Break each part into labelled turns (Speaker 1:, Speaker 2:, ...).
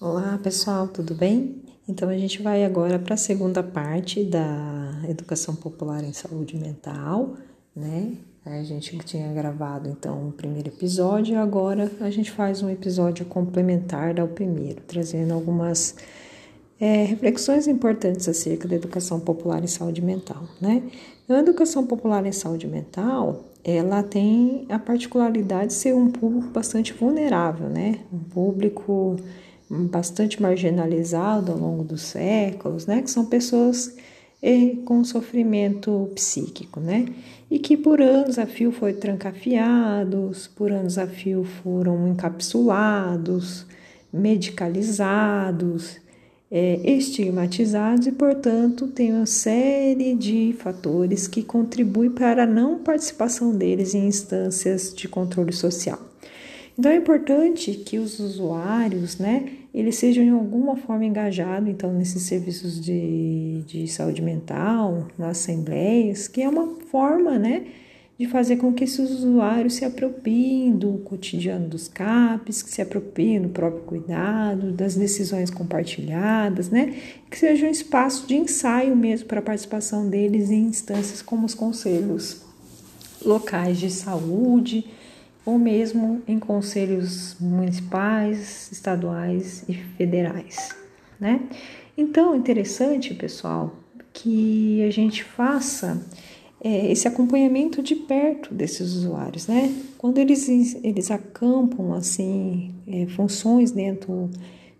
Speaker 1: Olá pessoal, tudo bem? Então a gente vai agora para a segunda parte da educação popular em saúde mental, né? A gente tinha gravado então o primeiro episódio agora a gente faz um episódio complementar ao primeiro, trazendo algumas é, reflexões importantes acerca da educação popular em saúde mental, né? Então, a educação popular em saúde mental, ela tem a particularidade de ser um público bastante vulnerável, né? Um público bastante marginalizado ao longo dos séculos, né? Que são pessoas eh, com sofrimento psíquico, né? E que por anos a fio foram trancafiados, por anos a fio foram encapsulados, medicalizados, é, estigmatizados e, portanto, tem uma série de fatores que contribuem para a não participação deles em instâncias de controle social. Então é importante que os usuários, né, eles sejam de alguma forma engajados então nesses serviços de, de saúde mental, nas assembleias, que é uma forma, né, de fazer com que esses usuários se apropriem do cotidiano dos CAPs, que se apropriem do próprio cuidado, das decisões compartilhadas, né? Que seja um espaço de ensaio mesmo para a participação deles em instâncias como os conselhos locais de saúde, ou mesmo em conselhos municipais, estaduais e federais, né? Então, interessante, pessoal, que a gente faça é, esse acompanhamento de perto desses usuários, né? Quando eles, eles acampam, assim, é, funções dentro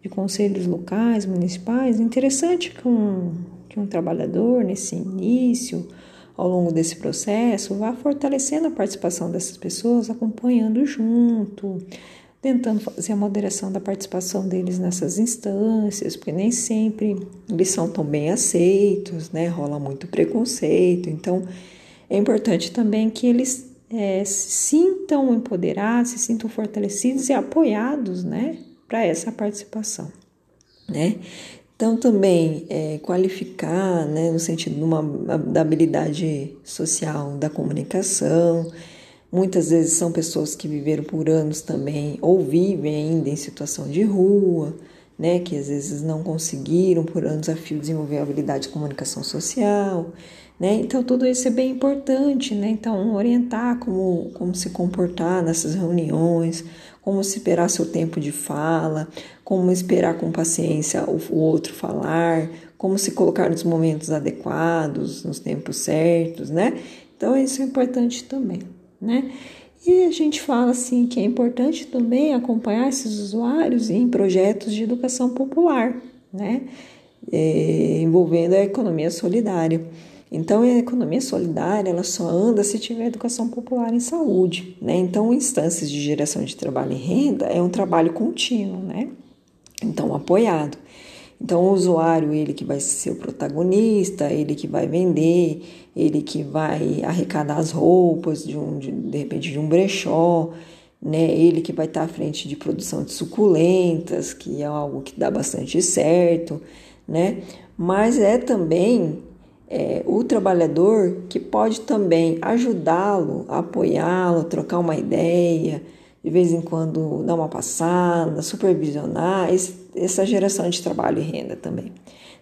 Speaker 1: de conselhos locais, municipais, é interessante que um, que um trabalhador, nesse início, ao longo desse processo, vá fortalecendo a participação dessas pessoas, acompanhando junto, tentando fazer a moderação da participação deles nessas instâncias, porque nem sempre eles são tão bem aceitos, né? Rola muito preconceito. Então, é importante também que eles é, se sintam empoderados, se sintam fortalecidos e apoiados, né? Para essa participação, né? Então, também é, qualificar, né, no sentido de uma, da habilidade social, da comunicação. Muitas vezes são pessoas que viveram por anos também, ou vivem ainda em situação de rua, né, que às vezes não conseguiram por anos a fio desenvolver a habilidade de comunicação social. Né? Então, tudo isso é bem importante, né? Então, orientar como, como se comportar nessas reuniões, como esperar seu tempo de fala, como esperar com paciência o, outro falar, como se colocar nos momentos adequados, nos tempos certos, né? Então, isso é importante também, né? E a gente fala assim que é importante também acompanhar esses usuários em projetos de educação popular, né? É, envolvendo a economia solidária. Então, a economia solidária ela só anda se tiver educação popular em saúde, né? Então, instâncias de geração de trabalho e renda é um trabalho contínuo, né? Então, apoiado. Então, o usuário, ele que vai ser o protagonista, ele que vai vender, ele que vai arrecadar as roupas de um, de, de repente, de um brechó, né? Ele que vai estar à frente de produção de suculentas, que é algo que dá bastante certo, né? Mas é também é, o trabalhador que pode também ajudá-lo, apoiá-lo, trocar uma ideia, de vez em quando dar uma passada, supervisionar esse, essa geração de trabalho e renda também.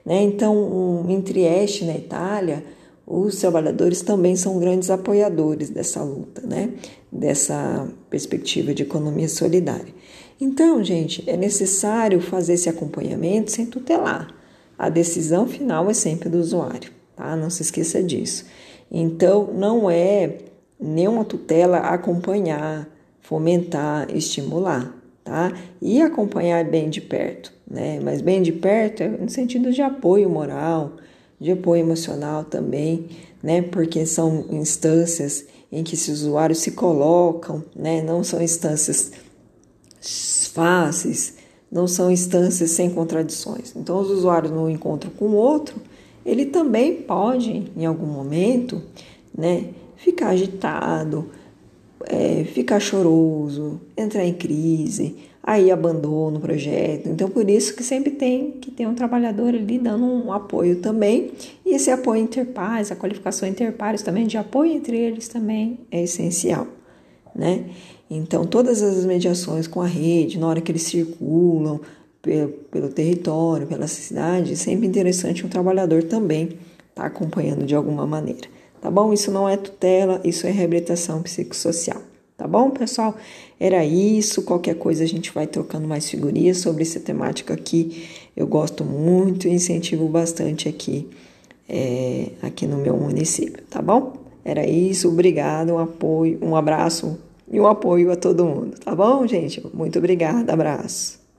Speaker 1: Né? Então, um, em Trieste, na Itália, os trabalhadores também são grandes apoiadores dessa luta, né? dessa perspectiva de economia solidária. Então, gente, é necessário fazer esse acompanhamento sem tutelar. A decisão final é sempre do usuário tá? Não se esqueça disso. Então, não é nenhuma tutela acompanhar, fomentar, estimular, tá? E acompanhar bem de perto, né? Mas bem de perto é no sentido de apoio moral, de apoio emocional também, né? Porque são instâncias em que esses usuários se colocam, né? Não são instâncias fáceis, não são instâncias sem contradições. Então, os usuários no encontro com o outro, ele também pode, em algum momento, né, ficar agitado, é, ficar choroso, entrar em crise, aí abandona o projeto. Então, por isso que sempre tem que ter um trabalhador ali dando um apoio também. E esse apoio interpares, a qualificação interpares também, de apoio entre eles também é essencial, né? Então, todas as mediações com a rede, na hora que eles circulam, pelo, pelo território, pela cidade, é sempre interessante um trabalhador também estar tá acompanhando de alguma maneira. Tá bom? Isso não é tutela, isso é reabilitação psicossocial. Tá bom, pessoal? Era isso. Qualquer coisa a gente vai trocando mais figurinhas sobre essa temática aqui. Eu gosto muito e incentivo bastante aqui, é, aqui no meu município, tá bom? Era isso. Obrigado, um apoio, um abraço e um apoio a todo mundo, tá bom, gente? Muito obrigada, abraço.